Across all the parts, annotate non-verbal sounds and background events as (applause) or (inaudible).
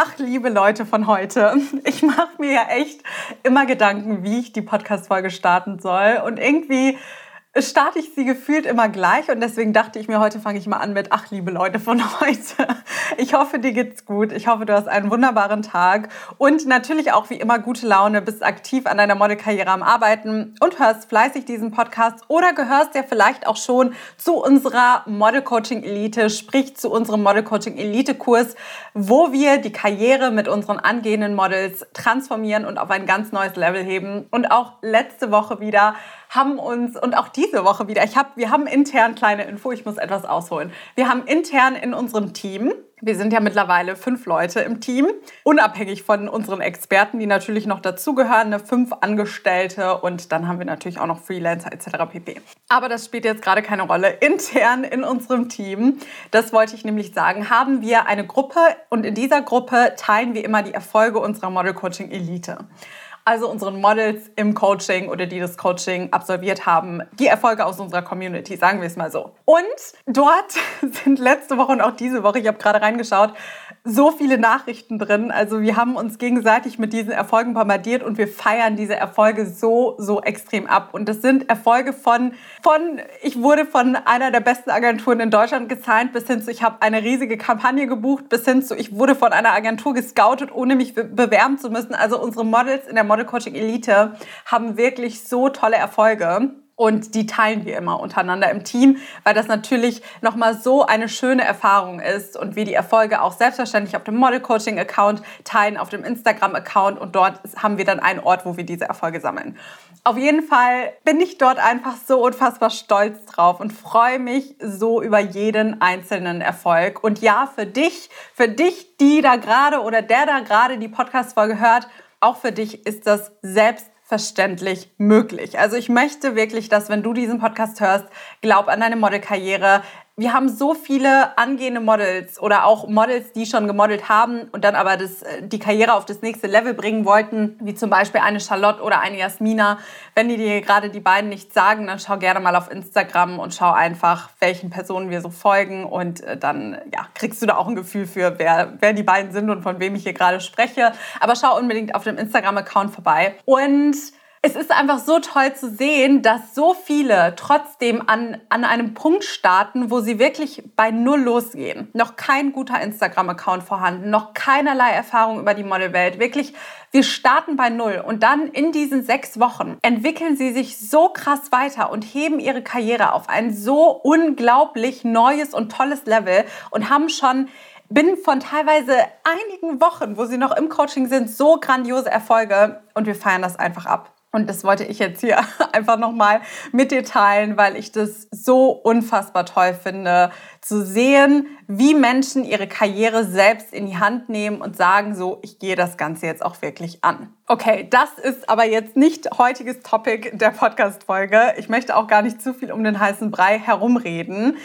Ach, liebe Leute von heute, (laughs) ich mache mir ja echt immer Gedanken, wie ich die Podcast-Folge starten soll. Und irgendwie starte ich sie gefühlt immer gleich und deswegen dachte ich mir, heute fange ich mal an mit, ach liebe Leute von (laughs) heute. Ich hoffe, dir geht's gut. Ich hoffe, du hast einen wunderbaren Tag und natürlich auch wie immer gute Laune, bist aktiv an deiner Modelkarriere am Arbeiten und hörst fleißig diesen Podcast oder gehörst ja vielleicht auch schon zu unserer Model Coaching Elite, sprich zu unserem Model Coaching Elite Kurs, wo wir die Karriere mit unseren angehenden Models transformieren und auf ein ganz neues Level heben. Und auch letzte Woche wieder haben uns und auch diese Woche wieder, ich hab, wir haben intern kleine Info, ich muss etwas ausholen. Wir haben intern in unserem Team, wir sind ja mittlerweile fünf Leute im Team, unabhängig von unseren Experten, die natürlich noch dazugehören, ne, fünf Angestellte und dann haben wir natürlich auch noch Freelancer etc. pp. Aber das spielt jetzt gerade keine Rolle. Intern in unserem Team, das wollte ich nämlich sagen, haben wir eine Gruppe und in dieser Gruppe teilen wir immer die Erfolge unserer Model Coaching Elite also unseren Models im Coaching oder die das Coaching absolviert haben, die Erfolge aus unserer Community, sagen wir es mal so. Und dort (laughs) sind letzte Woche und auch diese Woche, ich habe gerade reingeschaut, so viele Nachrichten drin. Also wir haben uns gegenseitig mit diesen Erfolgen bombardiert und wir feiern diese Erfolge so, so extrem ab. Und das sind Erfolge von, von ich wurde von einer der besten Agenturen in Deutschland gesigned, bis hin zu, ich habe eine riesige Kampagne gebucht, bis hin zu, ich wurde von einer Agentur gescoutet, ohne mich bewerben zu müssen. Also unsere Models in der Model Coaching Elite haben wirklich so tolle Erfolge. Und die teilen wir immer untereinander im Team, weil das natürlich nochmal so eine schöne Erfahrung ist und wir die Erfolge auch selbstverständlich auf dem Model Coaching Account teilen, auf dem Instagram Account und dort haben wir dann einen Ort, wo wir diese Erfolge sammeln. Auf jeden Fall bin ich dort einfach so unfassbar stolz drauf und freue mich so über jeden einzelnen Erfolg. Und ja, für dich, für dich, die da gerade oder der da gerade die Podcast-Folge hört, auch für dich ist das selbstverständlich möglich. Also ich möchte wirklich, dass wenn du diesen Podcast hörst, glaub an deine Modelkarriere, wir haben so viele angehende Models oder auch Models, die schon gemodelt haben und dann aber das, äh, die Karriere auf das nächste Level bringen wollten, wie zum Beispiel eine Charlotte oder eine Jasmina. Wenn die dir gerade die beiden nichts sagen, dann schau gerne mal auf Instagram und schau einfach, welchen Personen wir so folgen und äh, dann ja, kriegst du da auch ein Gefühl für, wer, wer die beiden sind und von wem ich hier gerade spreche. Aber schau unbedingt auf dem Instagram-Account vorbei. Und es ist einfach so toll zu sehen, dass so viele trotzdem an, an einem Punkt starten, wo sie wirklich bei Null losgehen. Noch kein guter Instagram-Account vorhanden, noch keinerlei Erfahrung über die Modelwelt. Wirklich, wir starten bei Null und dann in diesen sechs Wochen entwickeln sie sich so krass weiter und heben ihre Karriere auf ein so unglaublich neues und tolles Level und haben schon bin von teilweise einigen Wochen, wo sie noch im Coaching sind, so grandiose Erfolge und wir feiern das einfach ab. Und das wollte ich jetzt hier (laughs) einfach nochmal mit dir teilen, weil ich das so unfassbar toll finde, zu sehen, wie Menschen ihre Karriere selbst in die Hand nehmen und sagen so, ich gehe das Ganze jetzt auch wirklich an. Okay, das ist aber jetzt nicht heutiges Topic der Podcast-Folge. Ich möchte auch gar nicht zu viel um den heißen Brei herumreden.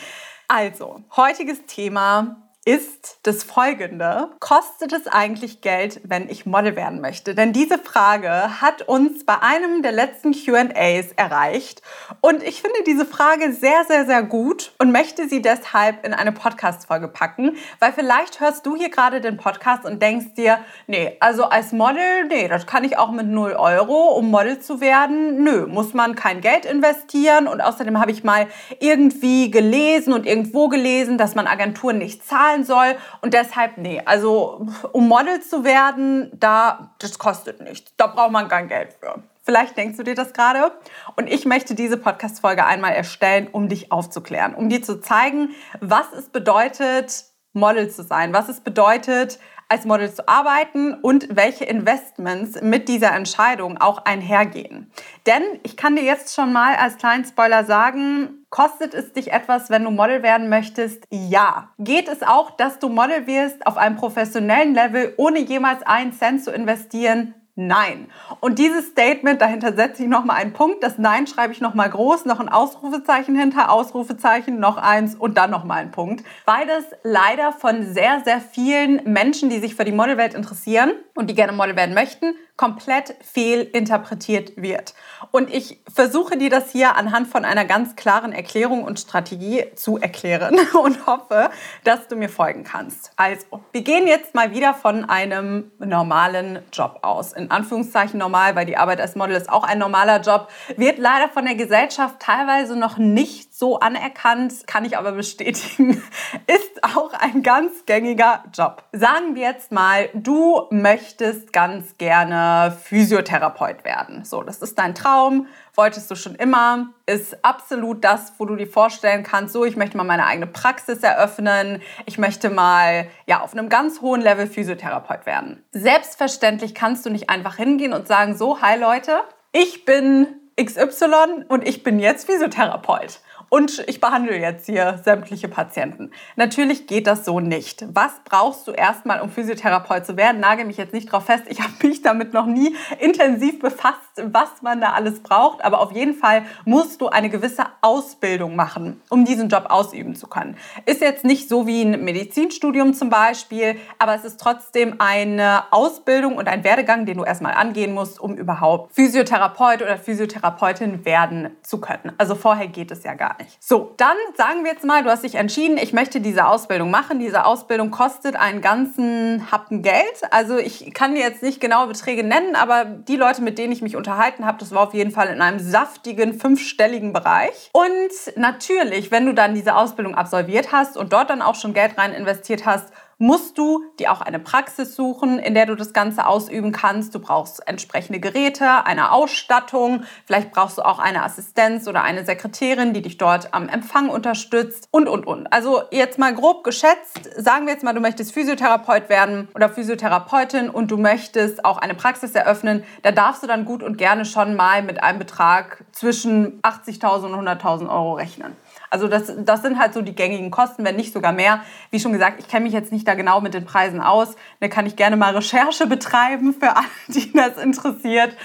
Also, heutiges Thema ist das folgende. Kostet es eigentlich Geld, wenn ich Model werden möchte? Denn diese Frage hat uns bei einem der letzten QAs erreicht. Und ich finde diese Frage sehr, sehr, sehr gut und möchte sie deshalb in eine Podcast-Folge packen, weil vielleicht hörst du hier gerade den Podcast und denkst dir, nee, also als Model, nee, das kann ich auch mit 0 Euro, um Model zu werden. Nö, muss man kein Geld investieren. Und außerdem habe ich mal irgendwie gelesen und irgendwo gelesen, dass man Agenturen nicht zahlt zahlen soll. Und deshalb, nee, also um Model zu werden, da, das kostet nichts. Da braucht man kein Geld für. Vielleicht denkst du dir das gerade. Und ich möchte diese Podcast-Folge einmal erstellen, um dich aufzuklären, um dir zu zeigen, was es bedeutet, Model zu sein, was es bedeutet, als Model zu arbeiten und welche Investments mit dieser Entscheidung auch einhergehen. Denn ich kann dir jetzt schon mal als kleinen Spoiler sagen, kostet es dich etwas, wenn du Model werden möchtest? Ja. Geht es auch, dass du Model wirst auf einem professionellen Level, ohne jemals einen Cent zu investieren? Nein. Und dieses Statement, dahinter setze ich nochmal einen Punkt. Das Nein schreibe ich nochmal groß, noch ein Ausrufezeichen hinter, Ausrufezeichen, noch eins und dann nochmal ein Punkt. Weil das leider von sehr, sehr vielen Menschen, die sich für die Modelwelt interessieren und die gerne Model werden möchten, komplett fehlinterpretiert wird. Und ich versuche dir das hier anhand von einer ganz klaren Erklärung und Strategie zu erklären (laughs) und hoffe, dass du mir folgen kannst. Also, wir gehen jetzt mal wieder von einem normalen Job aus. In Anführungszeichen normal, weil die Arbeit als Model ist auch ein normaler Job, wird leider von der Gesellschaft teilweise noch nicht so anerkannt, kann ich aber bestätigen, (laughs) ist auch ein ganz gängiger Job. Sagen wir jetzt mal, du möchtest ganz gerne Physiotherapeut werden. So, das ist dein Traum, wolltest du schon immer, ist absolut das, wo du dir vorstellen kannst, so, ich möchte mal meine eigene Praxis eröffnen, ich möchte mal ja auf einem ganz hohen Level Physiotherapeut werden. Selbstverständlich kannst du nicht einfach hingehen und sagen, so, hi Leute, ich bin XY und ich bin jetzt Physiotherapeut und ich behandle jetzt hier sämtliche Patienten. Natürlich geht das so nicht. Was brauchst du erstmal, um Physiotherapeut zu werden? Nagel mich jetzt nicht drauf fest. Ich habe mich damit noch nie intensiv befasst, was man da alles braucht. Aber auf jeden Fall musst du eine gewisse Ausbildung machen, um diesen Job ausüben zu können. Ist jetzt nicht so wie ein Medizinstudium zum Beispiel, aber es ist trotzdem eine Ausbildung und ein Werdegang, den du erstmal angehen musst, um überhaupt Physiotherapeut oder Physiotherapeutin werden zu können. Also vorher geht es ja gar nicht nicht. So, dann sagen wir jetzt mal, du hast dich entschieden, ich möchte diese Ausbildung machen. Diese Ausbildung kostet einen ganzen Happen Geld. Also ich kann dir jetzt nicht genaue Beträge nennen, aber die Leute, mit denen ich mich unterhalten habe, das war auf jeden Fall in einem saftigen fünfstelligen Bereich. Und natürlich, wenn du dann diese Ausbildung absolviert hast und dort dann auch schon Geld rein investiert hast, musst du dir auch eine Praxis suchen, in der du das Ganze ausüben kannst. Du brauchst entsprechende Geräte, eine Ausstattung, vielleicht brauchst du auch eine Assistenz oder eine Sekretärin, die dich dort am Empfang unterstützt und, und, und. Also jetzt mal grob geschätzt, sagen wir jetzt mal, du möchtest Physiotherapeut werden oder Physiotherapeutin und du möchtest auch eine Praxis eröffnen, da darfst du dann gut und gerne schon mal mit einem Betrag zwischen 80.000 und 100.000 Euro rechnen. Also das, das sind halt so die gängigen Kosten, wenn nicht sogar mehr. Wie schon gesagt, ich kenne mich jetzt nicht da genau mit den Preisen aus. Da kann ich gerne mal Recherche betreiben für (laughs) alle, die das interessiert.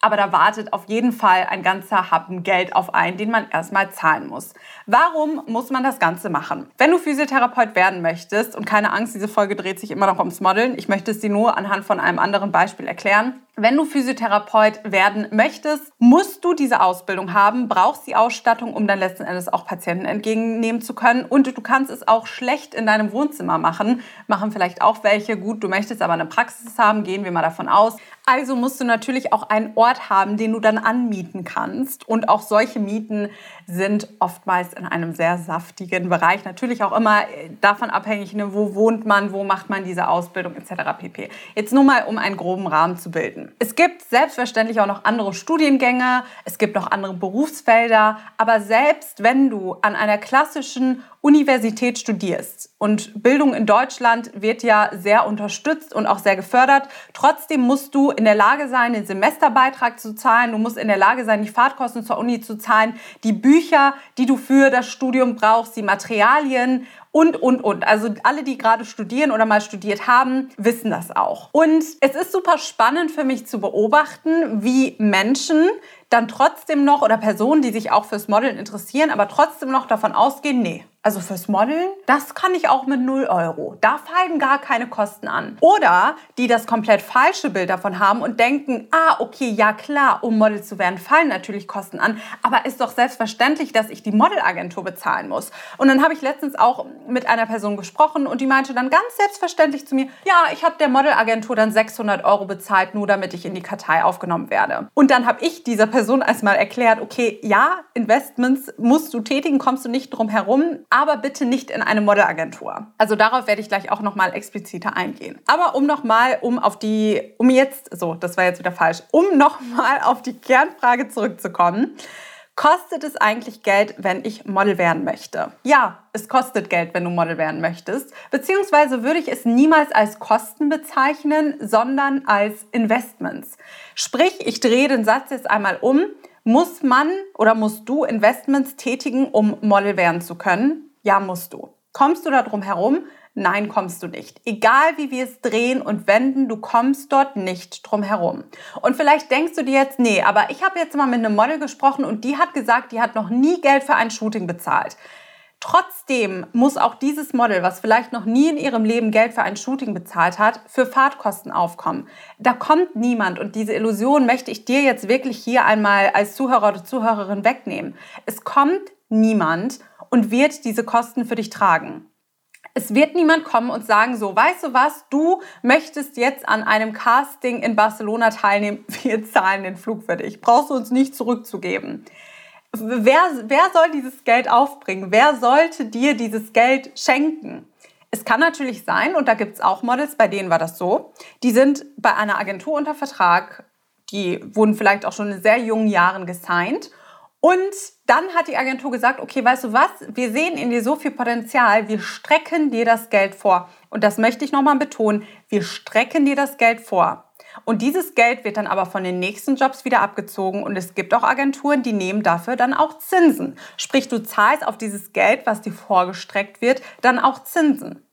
Aber da wartet auf jeden Fall ein ganzer Happen Geld auf einen, den man erstmal zahlen muss. Warum muss man das Ganze machen? Wenn du Physiotherapeut werden möchtest, und keine Angst, diese Folge dreht sich immer noch ums Modeln, ich möchte es dir nur anhand von einem anderen Beispiel erklären. Wenn du Physiotherapeut werden möchtest, musst du diese Ausbildung haben, brauchst die Ausstattung, um dann letzten Endes auch Patienten entgegennehmen zu können. Und du kannst es auch schlecht in deinem Wohnzimmer machen. Machen vielleicht auch welche. Gut, du möchtest aber eine Praxis haben, gehen wir mal davon aus. Also musst du natürlich auch einen Ort haben, den du dann anmieten kannst. Und auch solche Mieten sind oftmals in einem sehr saftigen Bereich. Natürlich auch immer davon abhängig, ne, wo wohnt man, wo macht man diese Ausbildung etc. pp. Jetzt nur mal, um einen groben Rahmen zu bilden. Es gibt selbstverständlich auch noch andere Studiengänge, es gibt noch andere Berufsfelder, aber selbst wenn du an einer klassischen Universität studierst und Bildung in Deutschland wird ja sehr unterstützt und auch sehr gefördert, trotzdem musst du in der Lage sein, den Semesterbeitrag zu zahlen, du musst in der Lage sein, die Fahrtkosten zur Uni zu zahlen, die Bücher, die du für das Studium brauchst, die Materialien und, und, und. Also alle, die gerade studieren oder mal studiert haben, wissen das auch. Und es ist super spannend für mich zu beobachten, wie Menschen dann trotzdem noch oder Personen, die sich auch fürs Modeln interessieren, aber trotzdem noch davon ausgehen, nee, also fürs Modeln, das kann ich auch mit 0 Euro. Da fallen gar keine Kosten an. Oder die das komplett falsche Bild davon haben und denken, ah, okay, ja klar, um Model zu werden, fallen natürlich Kosten an. Aber ist doch selbstverständlich, dass ich die Modelagentur bezahlen muss. Und dann habe ich letztens auch mit einer Person gesprochen und die meinte dann ganz selbstverständlich zu mir, ja, ich habe der Modelagentur dann 600 Euro bezahlt, nur damit ich in die Kartei aufgenommen werde. Und dann habe ich dieser Person erstmal erklärt, okay, ja, Investments musst du tätigen, kommst du nicht drum herum aber bitte nicht in eine Modelagentur. Also darauf werde ich gleich auch nochmal expliziter eingehen. Aber um nochmal, um auf die, um jetzt, so, das war jetzt wieder falsch, um nochmal auf die Kernfrage zurückzukommen. Kostet es eigentlich Geld, wenn ich Model werden möchte? Ja, es kostet Geld, wenn du Model werden möchtest. Beziehungsweise würde ich es niemals als Kosten bezeichnen, sondern als Investments. Sprich, ich drehe den Satz jetzt einmal um. Muss man oder musst du Investments tätigen, um Model werden zu können? Ja, musst du. Kommst du da drum herum? Nein, kommst du nicht. Egal wie wir es drehen und wenden, du kommst dort nicht drum herum. Und vielleicht denkst du dir jetzt, nee, aber ich habe jetzt mal mit einem Model gesprochen und die hat gesagt, die hat noch nie Geld für ein Shooting bezahlt. Trotzdem muss auch dieses Model, was vielleicht noch nie in ihrem Leben Geld für ein Shooting bezahlt hat, für Fahrtkosten aufkommen. Da kommt niemand und diese Illusion möchte ich dir jetzt wirklich hier einmal als Zuhörer oder Zuhörerin wegnehmen. Es kommt niemand und wird diese Kosten für dich tragen. Es wird niemand kommen und sagen, so, weißt du was, du möchtest jetzt an einem Casting in Barcelona teilnehmen, (laughs) wir zahlen den Flug für dich, brauchst du uns nicht zurückzugeben. Wer, wer soll dieses Geld aufbringen? Wer sollte dir dieses Geld schenken? Es kann natürlich sein, und da gibt es auch Models, bei denen war das so, die sind bei einer Agentur unter Vertrag, die wurden vielleicht auch schon in sehr jungen Jahren gesigned. Und dann hat die Agentur gesagt, okay, weißt du was, wir sehen in dir so viel Potenzial, wir strecken dir das Geld vor. Und das möchte ich nochmal betonen, wir strecken dir das Geld vor. Und dieses Geld wird dann aber von den nächsten Jobs wieder abgezogen und es gibt auch Agenturen, die nehmen dafür dann auch Zinsen. Sprich, du zahlst auf dieses Geld, was dir vorgestreckt wird, dann auch Zinsen.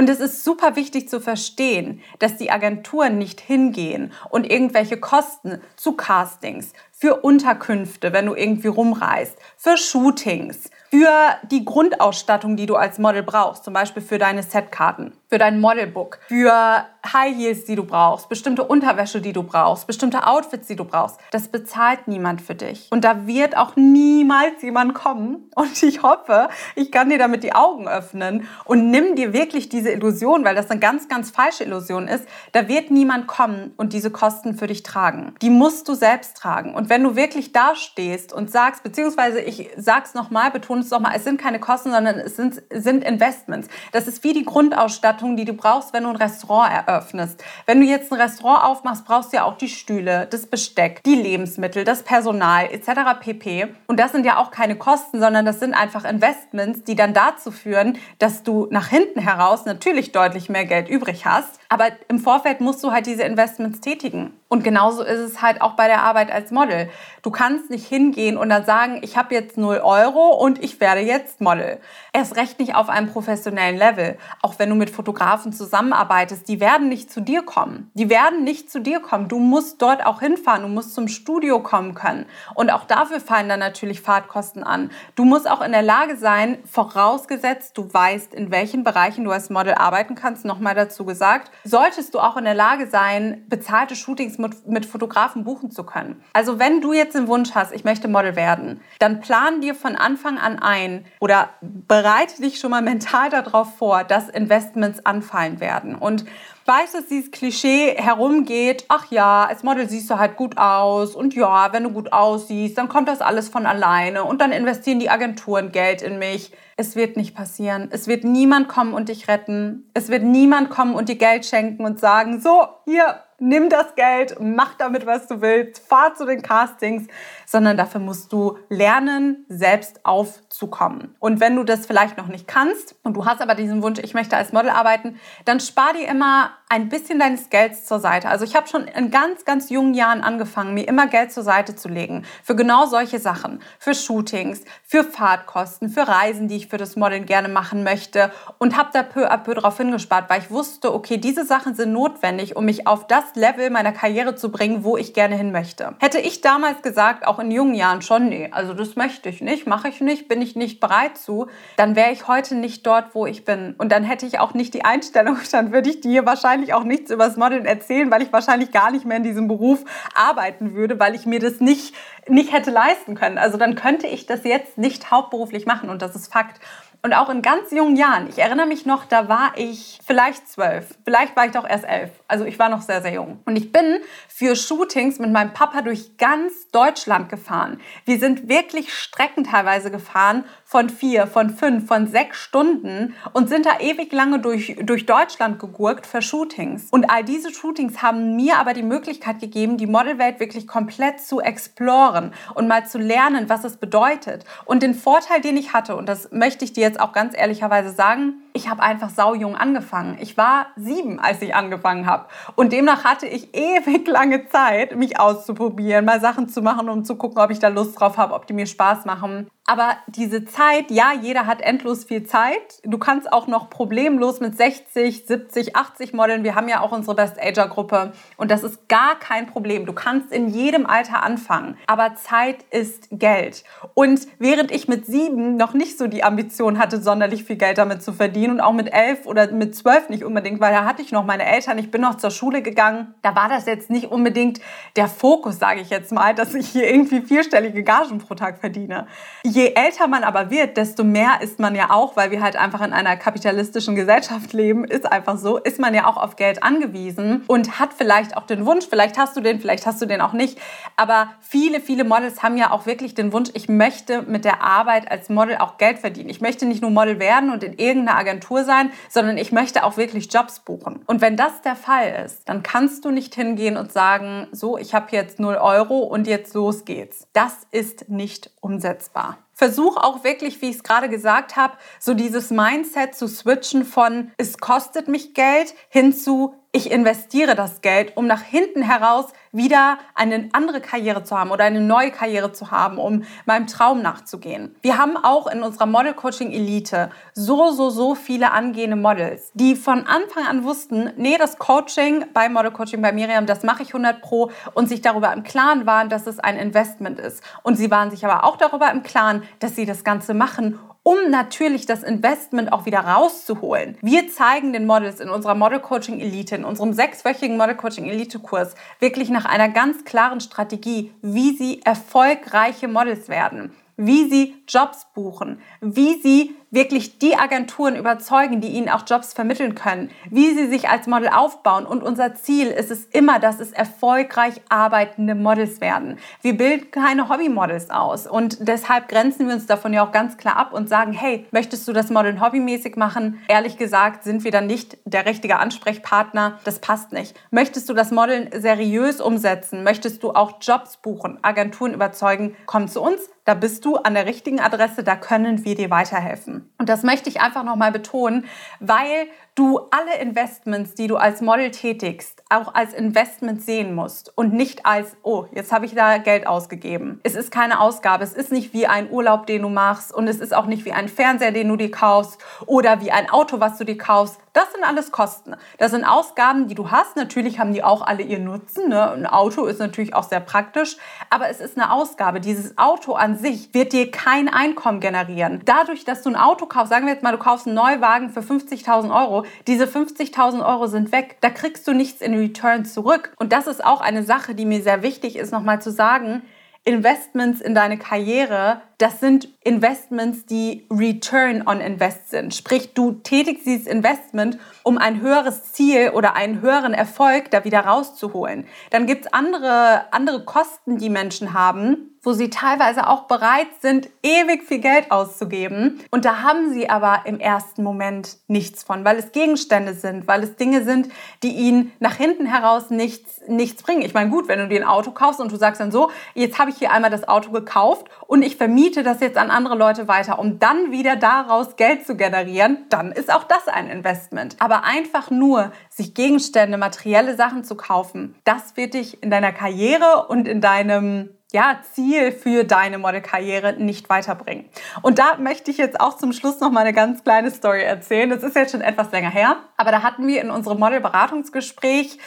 Und es ist super wichtig zu verstehen, dass die Agenturen nicht hingehen und irgendwelche Kosten zu Castings, für Unterkünfte, wenn du irgendwie rumreist, für Shootings, für die Grundausstattung, die du als Model brauchst, zum Beispiel für deine Setkarten, für dein Modelbook, für High Heels, die du brauchst, bestimmte Unterwäsche, die du brauchst, bestimmte Outfits, die du brauchst. Das bezahlt niemand für dich. Und da wird auch niemals jemand kommen. Und ich hoffe, ich kann dir damit die Augen öffnen und nimm dir wirklich diese Illusion, weil das eine ganz, ganz falsche Illusion ist. Da wird niemand kommen und diese Kosten für dich tragen. Die musst du selbst tragen. Und wenn du wirklich dastehst und sagst, beziehungsweise ich sag's nochmal, betone es nochmal, es sind keine Kosten, sondern es sind, sind Investments. Das ist wie die Grundausstattung, die du brauchst, wenn du ein Restaurant eröffnest. Wenn du jetzt ein Restaurant aufmachst, brauchst du ja auch die Stühle, das Besteck, die Lebensmittel, das Personal etc. pp. Und das sind ja auch keine Kosten, sondern das sind einfach Investments, die dann dazu führen, dass du nach hinten heraus natürlich deutlich mehr Geld übrig hast. Aber im Vorfeld musst du halt diese Investments tätigen. Und genauso ist es halt auch bei der Arbeit als Model. Du kannst nicht hingehen und dann sagen, ich habe jetzt 0 Euro und ich werde jetzt Model. Erst recht nicht auf einem professionellen Level. Auch wenn du mit Fotografen zusammenarbeitest, die werden nicht zu dir kommen. Die werden nicht zu dir kommen. Du musst dort auch hinfahren. Du musst zum Studio kommen können. Und auch dafür fallen dann natürlich Fahrtkosten an. Du musst auch in der Lage sein, vorausgesetzt, du weißt, in welchen Bereichen du als Model arbeiten kannst, nochmal dazu gesagt, solltest du auch in der Lage sein, bezahlte Shootings mit, mit Fotografen buchen zu können. Also wenn du jetzt den Wunsch hast, ich möchte Model werden, dann plan dir von Anfang an ein oder bereite dich schon mal mental darauf vor, dass Investments anfallen werden. Und weiß, dass dieses Klischee herumgeht, ach ja, als Model siehst du halt gut aus und ja, wenn du gut aussiehst, dann kommt das alles von alleine und dann investieren die Agenturen Geld in mich. Es wird nicht passieren. Es wird niemand kommen und dich retten. Es wird niemand kommen und dir Geld schenken und sagen, so, hier, nimm das Geld, mach damit, was du willst, fahr zu den Castings, sondern dafür musst du lernen, selbst aufzukommen. Und wenn du das vielleicht noch nicht kannst und du hast aber diesen Wunsch, ich möchte als Model arbeiten, dann spar dir immer ein bisschen deines Gelds zur Seite. Also ich habe schon in ganz, ganz jungen Jahren angefangen, mir immer Geld zur Seite zu legen für genau solche Sachen, für Shootings, für Fahrtkosten, für Reisen, die ich für das Modeln gerne machen möchte und habe da peu à peu drauf hingespart, weil ich wusste, okay, diese Sachen sind notwendig, um mich auf das Level meiner Karriere zu bringen, wo ich gerne hin möchte. Hätte ich damals gesagt, auch in jungen Jahren schon, nee, also das möchte ich nicht, mache ich nicht, bin ich nicht bereit zu, dann wäre ich heute nicht dort, wo ich bin. Und dann hätte ich auch nicht die Einstellung, (laughs) dann würde ich dir wahrscheinlich auch nichts über das Modeln erzählen, weil ich wahrscheinlich gar nicht mehr in diesem Beruf arbeiten würde, weil ich mir das nicht, nicht hätte leisten können. Also dann könnte ich das jetzt nicht hauptberuflich machen und das ist Fakt. Und auch in ganz jungen Jahren. Ich erinnere mich noch, da war ich vielleicht zwölf. Vielleicht war ich doch erst elf. Also ich war noch sehr, sehr jung. Und ich bin für Shootings mit meinem Papa durch ganz Deutschland gefahren. Wir sind wirklich Strecken teilweise gefahren von vier, von fünf, von sechs Stunden und sind da ewig lange durch, durch Deutschland gegurkt für Shootings. Und all diese Shootings haben mir aber die Möglichkeit gegeben, die Modelwelt wirklich komplett zu exploren und mal zu lernen, was es bedeutet. Und den Vorteil, den ich hatte, und das möchte ich dir jetzt auch ganz ehrlicherweise sagen, ich habe einfach saujung angefangen. Ich war sieben, als ich angefangen habe. Und demnach hatte ich ewig lange Zeit, mich auszuprobieren, mal Sachen zu machen, um zu gucken, ob ich da Lust drauf habe, ob die mir Spaß machen. Aber diese Zeit, ja, jeder hat endlos viel Zeit. Du kannst auch noch problemlos mit 60, 70, 80 modeln. Wir haben ja auch unsere Best Ager Gruppe und das ist gar kein Problem. Du kannst in jedem Alter anfangen. Aber Zeit ist Geld. Und während ich mit sieben noch nicht so die Ambition hatte, sonderlich viel Geld damit zu verdienen und auch mit elf oder mit zwölf nicht unbedingt, weil da hatte ich noch meine Eltern, ich bin noch zur Schule gegangen. Da war das jetzt nicht unbedingt der Fokus, sage ich jetzt mal, dass ich hier irgendwie vierstellige Gagen pro Tag verdiene. Je älter man aber wird, desto mehr ist man ja auch, weil wir halt einfach in einer kapitalistischen Gesellschaft leben, ist einfach so, ist man ja auch auf Geld angewiesen und hat vielleicht auch den Wunsch, vielleicht hast du den, vielleicht hast du den auch nicht, aber viele, viele Models haben ja auch wirklich den Wunsch, ich möchte mit der Arbeit als Model auch Geld verdienen. Ich möchte nicht nur Model werden und in irgendeiner Agentur sein, sondern ich möchte auch wirklich Jobs buchen. Und wenn das der Fall ist, dann kannst du nicht hingehen und sagen, so, ich habe jetzt 0 Euro und jetzt los geht's. Das ist nicht umsetzbar versuch auch wirklich, wie ich es gerade gesagt habe, so dieses Mindset zu switchen von es kostet mich Geld hin zu ich investiere das Geld, um nach hinten heraus wieder eine andere Karriere zu haben oder eine neue Karriere zu haben, um meinem Traum nachzugehen. Wir haben auch in unserer Model Coaching Elite so, so, so viele angehende Models, die von Anfang an wussten, nee, das Coaching bei Model Coaching bei Miriam, das mache ich 100 pro und sich darüber im Klaren waren, dass es ein Investment ist. Und sie waren sich aber auch darüber im Klaren, dass sie das Ganze machen, um natürlich das Investment auch wieder rauszuholen. Wir zeigen den Models in unserer Model Coaching Elite, in unserem sechswöchigen Model Coaching Elite Kurs, wirklich nach einer ganz klaren Strategie, wie sie erfolgreiche Models werden wie sie Jobs buchen, wie sie wirklich die Agenturen überzeugen, die ihnen auch Jobs vermitteln können, wie sie sich als Model aufbauen. Und unser Ziel ist es immer, dass es erfolgreich arbeitende Models werden. Wir bilden keine Hobbymodels aus und deshalb grenzen wir uns davon ja auch ganz klar ab und sagen, hey, möchtest du das Modeln hobbymäßig machen? Ehrlich gesagt sind wir dann nicht der richtige Ansprechpartner. Das passt nicht. Möchtest du das Modeln seriös umsetzen? Möchtest du auch Jobs buchen, Agenturen überzeugen? Komm zu uns. Da bist du an der richtigen Adresse, da können wir dir weiterhelfen. Und das möchte ich einfach nochmal betonen, weil du alle Investments, die du als Model tätigst, auch als Investment sehen musst und nicht als, oh, jetzt habe ich da Geld ausgegeben. Es ist keine Ausgabe, es ist nicht wie ein Urlaub, den du machst und es ist auch nicht wie ein Fernseher, den du dir kaufst oder wie ein Auto, was du dir kaufst. Das sind alles Kosten. Das sind Ausgaben, die du hast. Natürlich haben die auch alle ihren Nutzen. Ne? Ein Auto ist natürlich auch sehr praktisch, aber es ist eine Ausgabe. Dieses Auto an sich wird dir kein Einkommen generieren. Dadurch, dass du ein Auto kaufst, sagen wir jetzt mal, du kaufst einen Neuwagen für 50.000 Euro, diese 50.000 Euro sind weg. Da kriegst du nichts in Return zurück. Und das ist auch eine Sache, die mir sehr wichtig ist, nochmal zu sagen. Investments in deine Karriere, das sind Investments, die Return on Invest sind. Sprich, du tätigst dieses Investment, um ein höheres Ziel oder einen höheren Erfolg da wieder rauszuholen. Dann gibt es andere, andere Kosten, die Menschen haben, wo sie teilweise auch bereit sind, ewig viel Geld auszugeben. Und da haben sie aber im ersten Moment nichts von, weil es Gegenstände sind, weil es Dinge sind, die ihnen nach hinten heraus nichts, nichts bringen. Ich meine, gut, wenn du dir ein Auto kaufst und du sagst dann so, jetzt habe ich hier einmal das Auto gekauft und ich vermiete das jetzt an andere Leute weiter, um dann wieder daraus Geld zu generieren, dann ist auch das ein Investment. Aber einfach nur sich Gegenstände, materielle Sachen zu kaufen, das wird dich in deiner Karriere und in deinem ja, Ziel für deine Modelkarriere nicht weiterbringen. Und da möchte ich jetzt auch zum Schluss noch mal eine ganz kleine Story erzählen. Das ist jetzt schon etwas länger her, aber da hatten wir in unserem Modelberatungsgespräch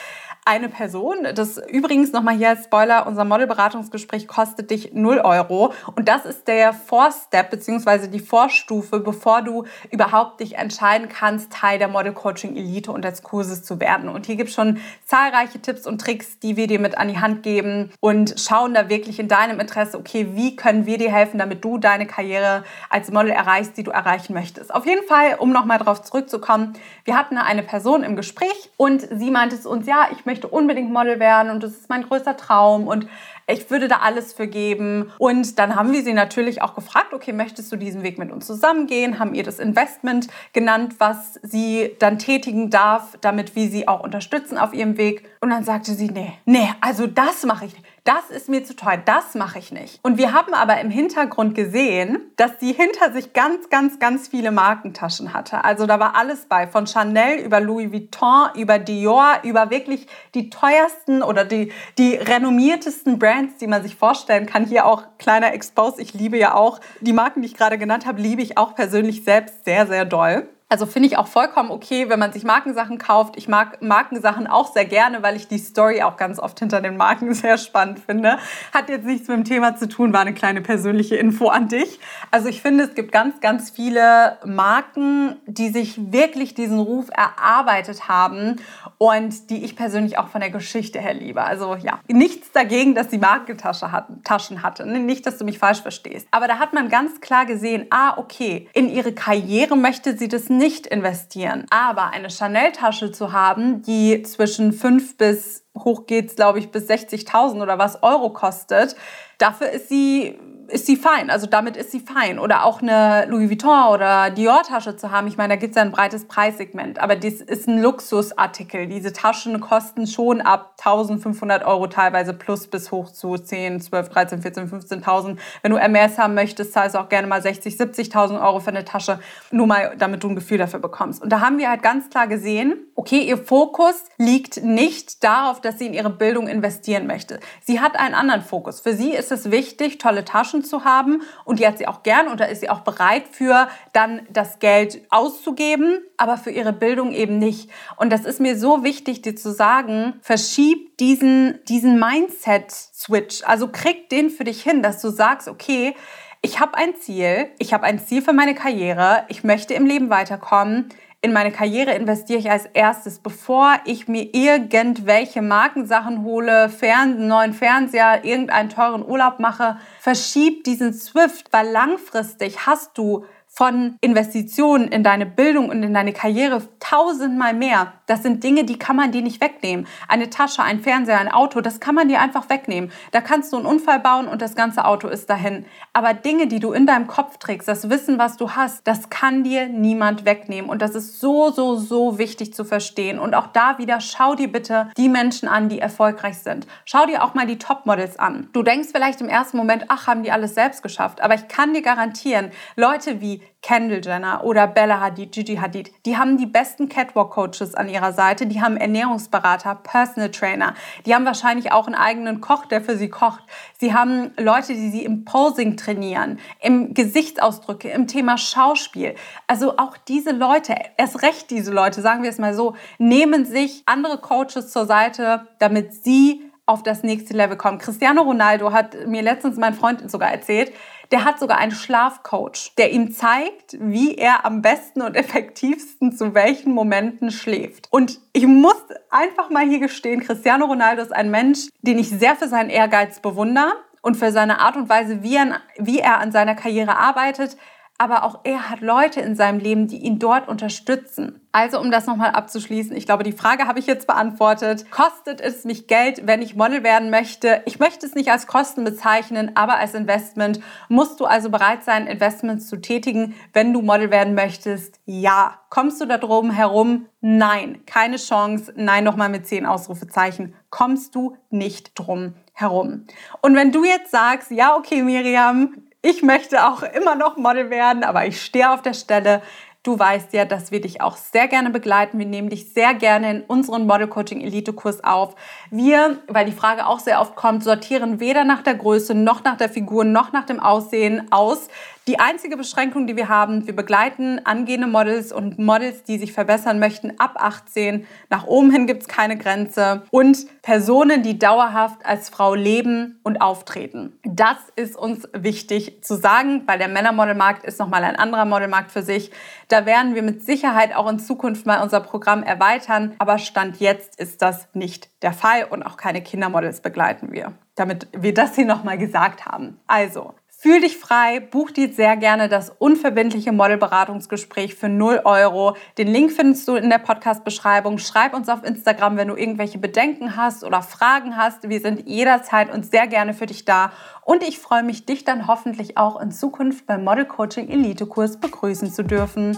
eine Person. Das übrigens nochmal hier als Spoiler, unser Modelberatungsgespräch kostet dich 0 Euro. Und das ist der Vorstep bzw. die Vorstufe, bevor du überhaupt dich entscheiden kannst, Teil der Model Coaching Elite und des Kurses zu werden. Und hier gibt es schon zahlreiche Tipps und Tricks, die wir dir mit an die Hand geben und schauen da wirklich in deinem Interesse, okay, wie können wir dir helfen, damit du deine Karriere als Model erreichst, die du erreichen möchtest. Auf jeden Fall, um nochmal darauf zurückzukommen, wir hatten eine Person im Gespräch und sie meinte zu uns, ja, ich möchte möchte unbedingt Model werden und das ist mein größter Traum und ich würde da alles für geben. Und dann haben wir sie natürlich auch gefragt, okay, möchtest du diesen Weg mit uns zusammengehen? Haben ihr das Investment genannt, was sie dann tätigen darf, damit wir sie auch unterstützen auf ihrem Weg. Und dann sagte sie, nee, nee, also das mache ich nicht Das ist mir zu teuer, das mache ich nicht. Und wir haben aber im Hintergrund gesehen, dass sie hinter sich ganz, ganz, ganz viele Markentaschen hatte. Also da war alles bei, von Chanel über Louis Vuitton, über Dior, über wirklich die teuersten oder die, die renommiertesten Brands, die man sich vorstellen kann. Hier auch kleiner Expose. Ich liebe ja auch die Marken, die ich gerade genannt habe, liebe ich auch persönlich selbst sehr, sehr doll. Also finde ich auch vollkommen okay, wenn man sich Markensachen kauft. Ich mag Markensachen auch sehr gerne, weil ich die Story auch ganz oft hinter den Marken (laughs) sehr spannend finde. Hat jetzt nichts mit dem Thema zu tun, war eine kleine persönliche Info an dich. Also ich finde, es gibt ganz, ganz viele Marken, die sich wirklich diesen Ruf erarbeitet haben und die ich persönlich auch von der Geschichte her liebe. Also ja, nichts dagegen, dass sie Markentasche hatten, Taschen hatte. Nicht, dass du mich falsch verstehst. Aber da hat man ganz klar gesehen, ah, okay, in ihre Karriere möchte sie das nicht nicht investieren. Aber eine Chanel-Tasche zu haben, die zwischen 5 bis hoch geht's, glaube ich, bis 60.000 oder was Euro kostet, dafür ist sie ist sie fein. Also damit ist sie fein. Oder auch eine Louis Vuitton oder Dior-Tasche zu haben. Ich meine, da gibt es ja ein breites Preissegment. Aber das ist ein Luxusartikel. Diese Taschen kosten schon ab 1500 Euro teilweise plus bis hoch zu 10, 12, 13, 14, 15.000. Wenn du MS haben möchtest, zahlst du auch gerne mal 60, 70.000 Euro für eine Tasche. Nur mal, damit du ein Gefühl dafür bekommst. Und da haben wir halt ganz klar gesehen, okay, ihr Fokus liegt nicht darauf, dass sie in ihre Bildung investieren möchte. Sie hat einen anderen Fokus. Für sie ist es wichtig, tolle Taschen zu haben und die hat sie auch gern und da ist sie auch bereit für, dann das Geld auszugeben, aber für ihre Bildung eben nicht. Und das ist mir so wichtig, dir zu sagen, verschieb diesen, diesen Mindset-Switch. Also krieg den für dich hin, dass du sagst, okay, ich habe ein Ziel, ich habe ein Ziel für meine Karriere, ich möchte im Leben weiterkommen, in meine Karriere investiere ich als erstes, bevor ich mir irgendwelche Markensachen hole, Fern neuen Fernseher, irgendeinen teuren Urlaub mache. Verschieb diesen Swift, weil langfristig hast du von Investitionen in deine Bildung und in deine Karriere tausendmal mehr. Das sind Dinge, die kann man dir nicht wegnehmen. Eine Tasche, ein Fernseher, ein Auto, das kann man dir einfach wegnehmen. Da kannst du einen Unfall bauen und das ganze Auto ist dahin. Aber Dinge, die du in deinem Kopf trägst, das Wissen, was du hast, das kann dir niemand wegnehmen. Und das ist so, so, so wichtig zu verstehen. Und auch da wieder, schau dir bitte die Menschen an, die erfolgreich sind. Schau dir auch mal die Topmodels an. Du denkst vielleicht im ersten Moment, ach, haben die alles selbst geschafft. Aber ich kann dir garantieren, Leute wie Kendall Jenner oder Bella Hadid, Gigi Hadid, die haben die besten Catwalk-Coaches an ihrer Seite, die haben Ernährungsberater, Personal Trainer, die haben wahrscheinlich auch einen eigenen Koch, der für sie kocht. Sie haben Leute, die sie im Posing trainieren, im Gesichtsausdrücke, im Thema Schauspiel. Also auch diese Leute, erst recht diese Leute, sagen wir es mal so, nehmen sich andere Coaches zur Seite, damit sie auf das nächste Level kommen. Cristiano Ronaldo hat mir letztens mein Freund sogar erzählt, der hat sogar einen Schlafcoach, der ihm zeigt, wie er am besten und (laughs) effektivsten zu welchen Momenten schläft. Und ich muss einfach mal hier gestehen, Cristiano Ronaldo ist ein Mensch, den ich sehr für seinen Ehrgeiz bewundere und für seine Art und Weise, wie er, wie er an seiner Karriere arbeitet aber auch er hat Leute in seinem Leben, die ihn dort unterstützen. Also um das nochmal abzuschließen, ich glaube, die Frage habe ich jetzt beantwortet. Kostet es mich Geld, wenn ich Model werden möchte? Ich möchte es nicht als Kosten bezeichnen, aber als Investment. Musst du also bereit sein, Investments zu tätigen, wenn du Model werden möchtest? Ja. Kommst du da drum herum? Nein. Keine Chance. Nein, nochmal mit zehn Ausrufezeichen. Kommst du nicht drum herum. Und wenn du jetzt sagst, ja, okay, Miriam, ich möchte auch immer noch Model werden, aber ich stehe auf der Stelle. Du weißt ja, dass wir dich auch sehr gerne begleiten. Wir nehmen dich sehr gerne in unseren Model Coaching Elite Kurs auf. Wir, weil die Frage auch sehr oft kommt, sortieren weder nach der Größe noch nach der Figur noch nach dem Aussehen aus. Die einzige Beschränkung, die wir haben, wir begleiten angehende Models und Models, die sich verbessern möchten, ab 18. Nach oben hin gibt es keine Grenze. Und Personen, die dauerhaft als Frau leben und auftreten. Das ist uns wichtig zu sagen, weil der Männermodelmarkt ist nochmal ein anderer Modelmarkt für sich. Da werden wir mit Sicherheit auch in Zukunft mal unser Programm erweitern. Aber Stand jetzt ist das nicht der Fall und auch keine Kindermodels begleiten wir damit wir das hier nochmal gesagt haben. Also, Fühl dich frei, buch dir sehr gerne das unverbindliche Modelberatungsgespräch für 0 Euro. Den Link findest du in der Podcast-Beschreibung. Schreib uns auf Instagram, wenn du irgendwelche Bedenken hast oder Fragen hast. Wir sind jederzeit und sehr gerne für dich da. Und ich freue mich, dich dann hoffentlich auch in Zukunft beim Model Coaching Elite Kurs begrüßen zu dürfen.